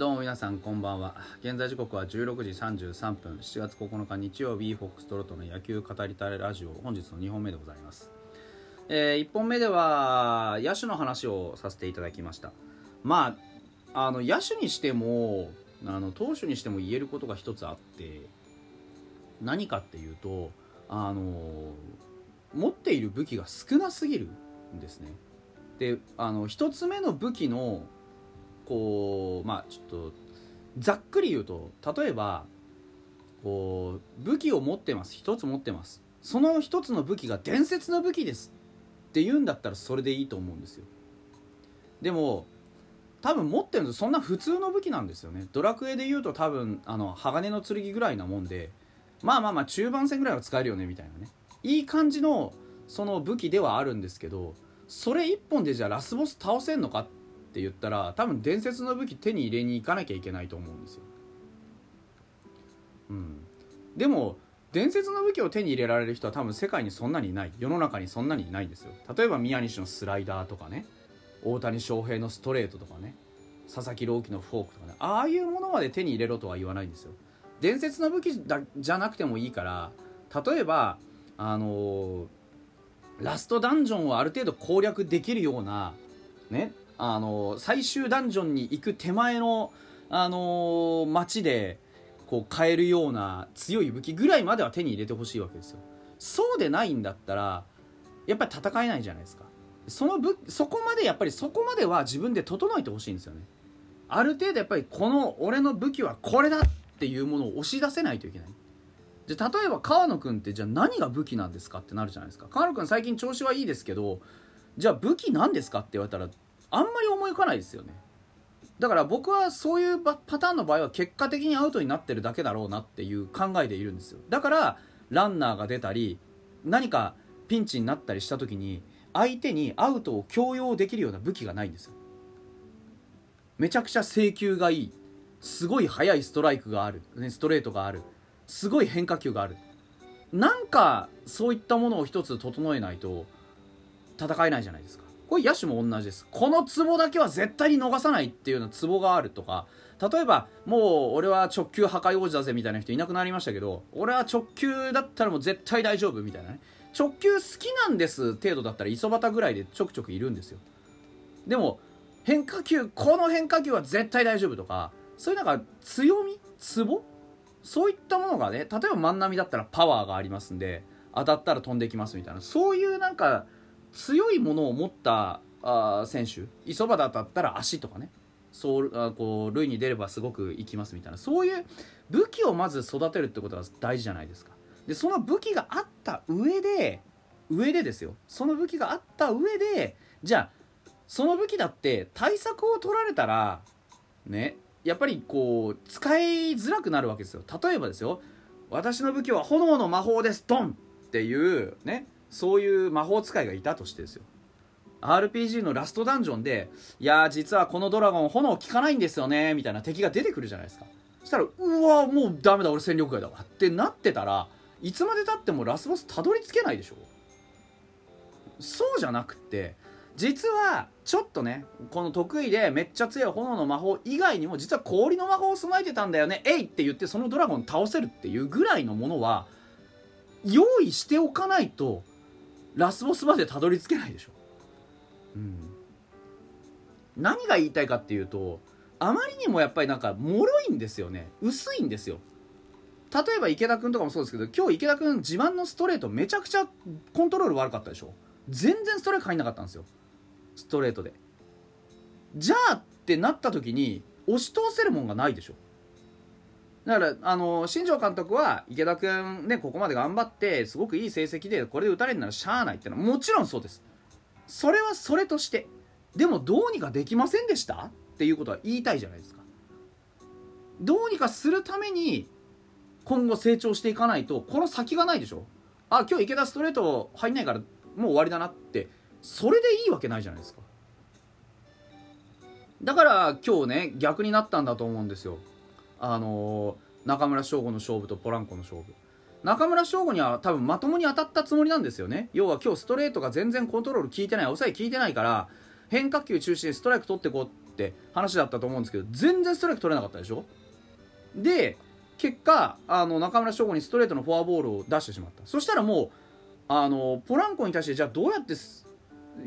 どうも皆さんこんばんは。現在時刻は16時33分。7月9日日曜日フォックストロットの野球語りたいラジオ本日の2本目でございます、え1本目では野手の話をさせていただきました。まああの野手にしてもあの投手にしても言えることが一つあって何かっていうとあの持っている武器が少なすぎるんですね。であの一つ目の武器のこうまあちょっとざっくり言うと例えばこう武器を持ってます。一つ持ってます。その一つの武器が伝説の武器ですって言うんだったらそれでいいと思うんですよ。でも多分持ってるのそんな普通の武器なんですよね。ドラクエで言うと多分あの鋼の剣ぐらいなもんでまあまあまあ中盤戦ぐらいは使えるよねみたいなね。いい感じのその武器ではあるんですけどそれ一本でじゃあラスボス倒せんのかっって言ったら多分伝説の武器手に入れに行かなきゃいけないと思うんですよ。うん、でも伝説の武器を手に入れられる人は多分世界にそんなにいない世の中にそんなにいないんですよ。例えば宮西のスライダーとかね大谷翔平のストレートとかね佐々木朗希のフォークとかねああいうものまで手に入れろとは言わないんですよ。伝説の武器だじゃなくてもいいから例えばあのーラストダンジョンをある程度攻略できるようなねあの最終ダンジョンに行く手前のあの街でこう買えるような強い武器ぐらいまでは手に入れてほしいわけですよ。そうでないんだったらやっぱり戦えないじゃないですか。その武そこまでやっぱりそこまでは自分で整えてほしいんですよね。ある程度やっぱりこの俺の武器はこれだっていうものを押し出せないといけない。じゃ例えば川野君ってじゃあ何が武器なんですかってなるじゃないですか。川野君最近調子はいいですけどじゃあ武器なんですかって言われたらあんまり思い浮かないですよね。だから僕はそういうパターンの場合は結果的にアウトになってるだけだろうなっていう考えでいるんですよ。だからランナーが出たり何かピンチになったりした時に相手にアウトを強要できるような武器がないんですよ。めちゃくちゃ制球がいい。すごい速いストライクがある、ね、ストレートがある。すごい変化球がある。なんかそういったものを一つ整えないと戦えないじゃないですか。これ野手も同じです。このツボだけは絶対に逃さないっていうようなツボがあるとか例えばもう俺は直球破壊王子だぜみたいな人いなくなりましたけど俺は直球だったらもう絶対大丈夫みたいなね。直球好きなんです程度だったら磯端ぐらいでちょくちょくいるんですよ。でも変化球この変化球は絶対大丈夫とかそういうなんか強み？ツボ？そういったものがね例えば万波だったらパワーがありますんで当たったら飛んできますみたいなそういうなんか強いものを持ったあ選手。磯場だったら足とかね。そうあこう塁に出ればすごくいきますみたいな。そういう武器をまず育てるってことが大事じゃないですか。でその武器があった上で上でですよ。その武器があった上でじゃあその武器だって対策を取られたらねやっぱりこう使いづらくなるわけですよ。例えばですよ。私の武器は炎の魔法です。ドンっていうね。そういう魔法使いがいたとしてですよ。RPG のラストダンジョンでいや実はこのドラゴン炎効かないんですよねみたいな敵が出てくるじゃないですか。そしたらうわもうダメだ俺戦力外だわってなってたらいつまでたってもラスボスたどり着けないでしょそうじゃなくって実はちょっとねこの得意でめっちゃ強い炎の魔法以外にも実は氷の魔法を備えてたんだよねえいって言ってそのドラゴン倒せるっていうぐらいのものは用意しておかないとラスボスまでたどり着けないでしょ、うん、何が言いたいかっていうとあまりにもやっぱりなんか脆いんですよね。薄いんですよ。例えば池田君とかもそうですけど今日池田君自慢のストレートめちゃくちゃコントロール悪かったでしょ。全然ストレート入んなかったんですよ。ストレートで。じゃあってなった時に押し通せるもんがないでしょ。だからあの新庄監督は池田君ねここまで頑張ってすごくいい成績でこれで打たれるならしゃあないってのはもちろんそうです。それはそれとしてでもどうにかできませんでした？っていうことは言いたいじゃないですか。どうにかするために今後成長していかないとこの先がないでしょ？あ今日池田ストレート入んないからもう終わりだなって。それでいいわけないじゃないですか。だから今日ね逆になったんだと思うんですよ。あのー、中村翔吾の勝負とポランコの勝負。中村翔吾には多分まともに当たったつもりなんですよね。要は今日ストレートが全然コントロール効いてない抑え効いてないから変化球中心にストライク取ってこうっって話だったと思うんですけど全然ストライク取れなかったでしょ？で結果あの中村翔吾にストレートのフォアボールを出してしまった。そしたらもうあのポランコに対してじゃあどうやって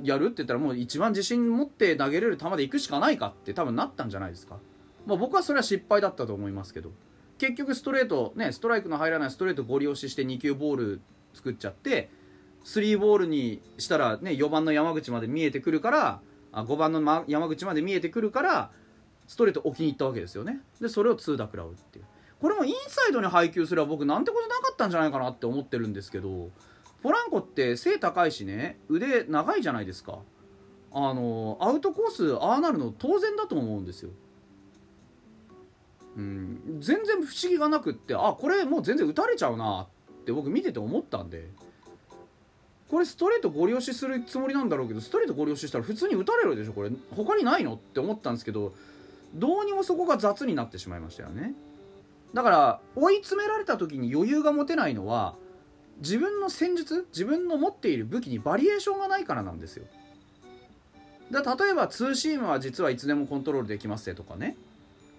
やる？って言ったらもう一番自信持って投げれる球でいくしかないかって多分なったんじゃないですか、まあ、僕はそれは失敗だったと思いますけど。結局ストレートねストライクの入らないストレートゴリ押しして2球ボール作っちゃって3ボールにしたらね4番の山口まで見えてくるからあ5番のま山口まで見えてくるからストレート置きに行ったわけですよね。でそれを2打食らうっていう。これもインサイドに配球すれば僕なんてことなかったんじゃないかなって思ってるんですけどポランコって背高いしね腕長いじゃないですか。あのアウトコースああなるの当然だと思うんですよ。うん。全然不思議がなくってあこれもう全然打たれちゃうなって僕見てて思ったんで。これストレートゴリ押しするつもりなんだろうけどストレートゴリ押ししたら普通に打たれるでしょこれ。他にないのって思ったんですけどどうにもそこが雑になってしまいましたよね。だから追い詰められた時に余裕が持てないのは自分の戦術自分の持っている武器にバリエーションがないからなんですよ。だ例えばツーシームは実はいつでもコントロールできますぜとかね。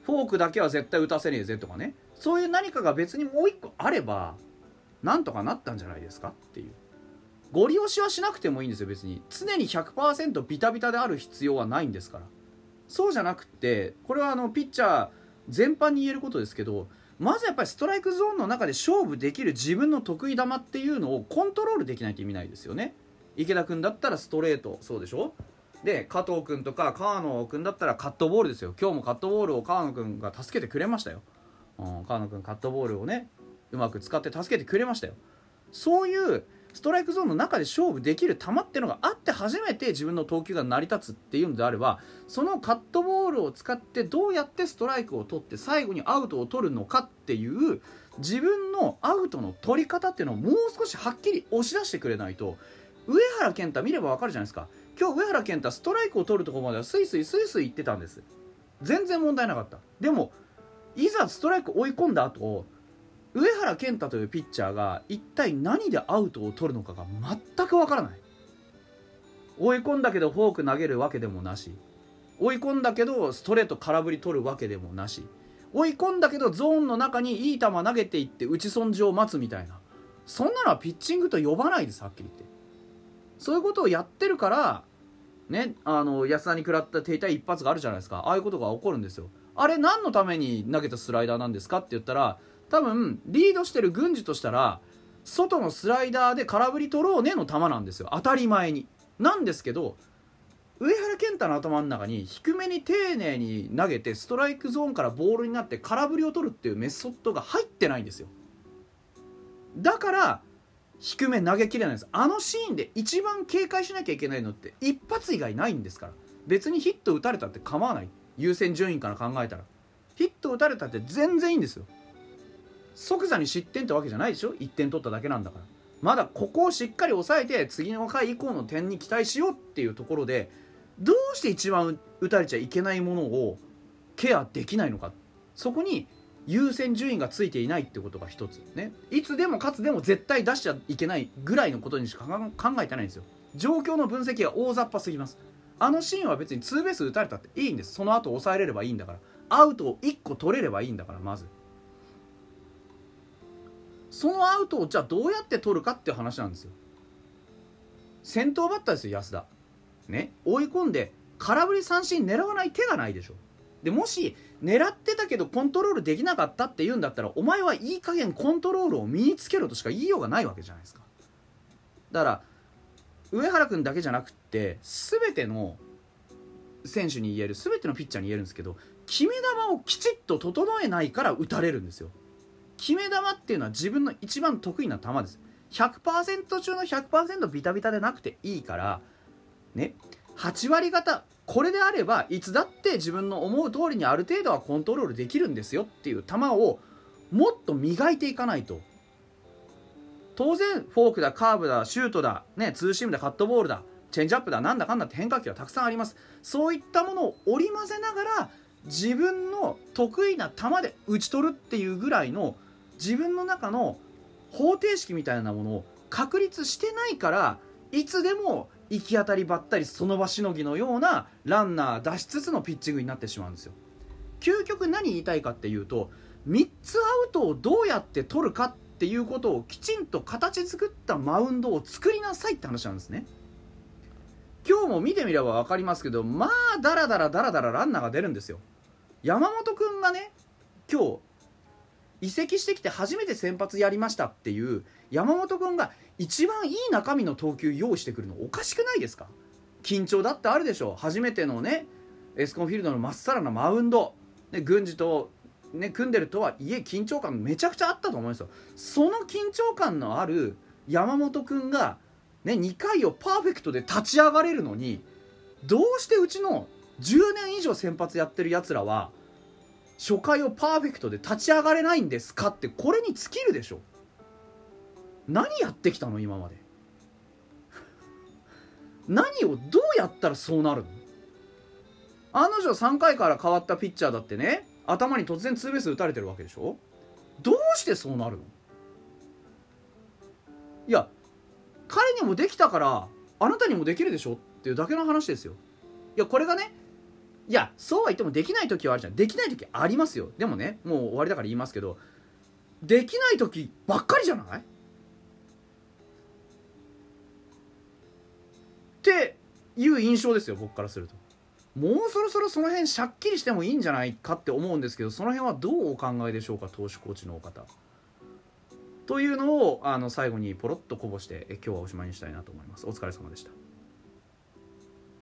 フォークだけは絶対打たせねえぜとかね。そういう何かが別にもう一個あればなんとかなったんじゃないですかっていう。ゴリ押しはしなくてもいいんですよ別に。常に100%ビタビタである必要はないんですから。そうじゃなくってこれはあのピッチャー全般に言えることですけどまずやっぱりストライクゾーンの中で勝負できる自分の得意球っていうのをコントロールできないと意味ないですよね。池田君だったらストレートそうでしょ？で加藤君とか川野君だったらカットボールですよ。今日もカットボールを川野君が助けてくれましたよ、うん、川野君カットボールをねうまく使って助けてくれましたよ。そういうストライクゾーンの中で勝負できる球っていうのがあって初めて自分の投球が成り立つっていうのであればそのカットボールを使ってどうやってストライクを取って最後にアウトを取るのかっていう自分のアウトの取り方っていうのをもう少しはっきり押し出してくれないと上原健太見れば分かるじゃないですか。今日上原健太ストライクを取るとこまではスイスイスイスイ行ってたんです。全然問題なかった。でもいざストライク追い込んだ後上原健太というピッチャーが一体何でアウトを取るのかが全くわからない。追い込んだけどフォーク投げるわけでもなし。追い込んだけどストレート空振り取るわけでもなし。追い込んだけどゾーンの中にいい球投げていって打ち損じを待つみたいな。そんなのはピッチングと呼ばないですはっきり言って。そういうことをやってるからねあの安田に食らった停滞一発があるじゃないですか。ああいうことが起こるんですよ。あれ何のために投げたスライダーなんですかって言ったら多分リードしてる軍事としたら外のスライダーで空振り取ろうねの球なんですよ。当たり前に。なんですけど上原健太の頭の中に低めに丁寧に投げてストライクゾーンからボールになって空振りを取るっていうメソッドが入ってないんですよ。だから低め投げきれないんです。あのシーンで一番警戒しなきゃいけないのって一発以外ないんですから。別にヒット打たれたって構わない。優先順位から考えたら。ヒット打たれたって全然いいんですよ。即座に失点ってわけじゃないでしょ？1点取っただけなんだから。まだここをしっかり抑えて次の回以降の点に期待しようっていうところでどうして一番打たれちゃいけないものをケアできないのか。そこに優先順位がついていないってことが一つね。いつでもかつでも絶対出しちゃいけないぐらいのことにしか考えてないんですよ。状況の分析が大雑把すぎます。あのシーンは別にツーベース打たれたっていいんです。その後抑えれればいいんだから。アウトを1個取れればいいんだからまず。そのアウトをじゃあどうやって取るかっていう話なんですよ。先頭バッターですよ安田。ね。追い込んで空振り三振狙わない手がないでしょ。でもし狙ってたけどコントロールできなかったって言うんだったらお前はいい加減コントロールを身につけろとしか言いようがないわけじゃないですか。だから上原君だけじゃなくって全ての選手に言える全てのピッチャーに言えるんですけど決め球をきちっと整えないから打たれるんですよ。決め球っていうのは自分の一番得意な球です。100%中の100%ビタビタでなくていいからね。8割方これであればいつだって自分の思う通りにある程度はコントロールできるんですよっていう球をもっと磨いていかないと。当然フォークだカーブだシュートだ、ね、ツーシームだカットボールだチェンジアップだなんだかんだって変化球はたくさんあります。そういったものを織り交ぜながら自分の得意な球で打ち取るっていうぐらいの自分の中の方程式みたいなものを確立してないからいつでも行き当たりばったりその場しのぎのようなランナー出しつつのピッチングになってしまうんですよ。究極何言いたいかっていうと3つアウトをどうやって取るかっていうことをきちんと形作ったマウンドを作りなさいって話なんですね。今日も見てみれば分かりますけどまあダラダラダラダラランナーが出るんですよ。山本君がね今日移籍してきて初めて先発やりましたっていう山本君が一番いい中身の投球用意してくるのおかしくないですか？緊張だってあるでしょ初めてのねエスコンフィールドのまっさらなマウンド、ね、郡司と、ね、組んでるとはいえ緊張感めちゃくちゃあったと思うんですよ。その緊張感のある山本君が、ね、2回をパーフェクトで立ち上がれるのにどうしてうちの10年以上先発やってるやつらは初回をパーフェクトで立ち上がれないんですかってこれに尽きるでしょ。何やってきたの今まで。何をどうやったらそうなるの？あの女3回から変わったピッチャーだってね頭に突然ツーベース打たれてるわけでしょ？どうしてそうなるの？いや彼にもできたからあなたにもできるでしょ？っていうだけの話ですよ。いやこれがねいやそうは言ってもできない時はあるじゃん。できない時ありますよ。でもねもう終わりだから言いますけどできない時ばっかりじゃない？っていう印象ですよ僕からすると。もうそろそろその辺しゃっきりしてもいいんじゃないかって思うんですけどその辺はどうお考えでしょうか投手コーチのお方。というのをあの最後にポロッとこぼしてえ今日はおしまいにしたいなと思います。お疲れ様でした。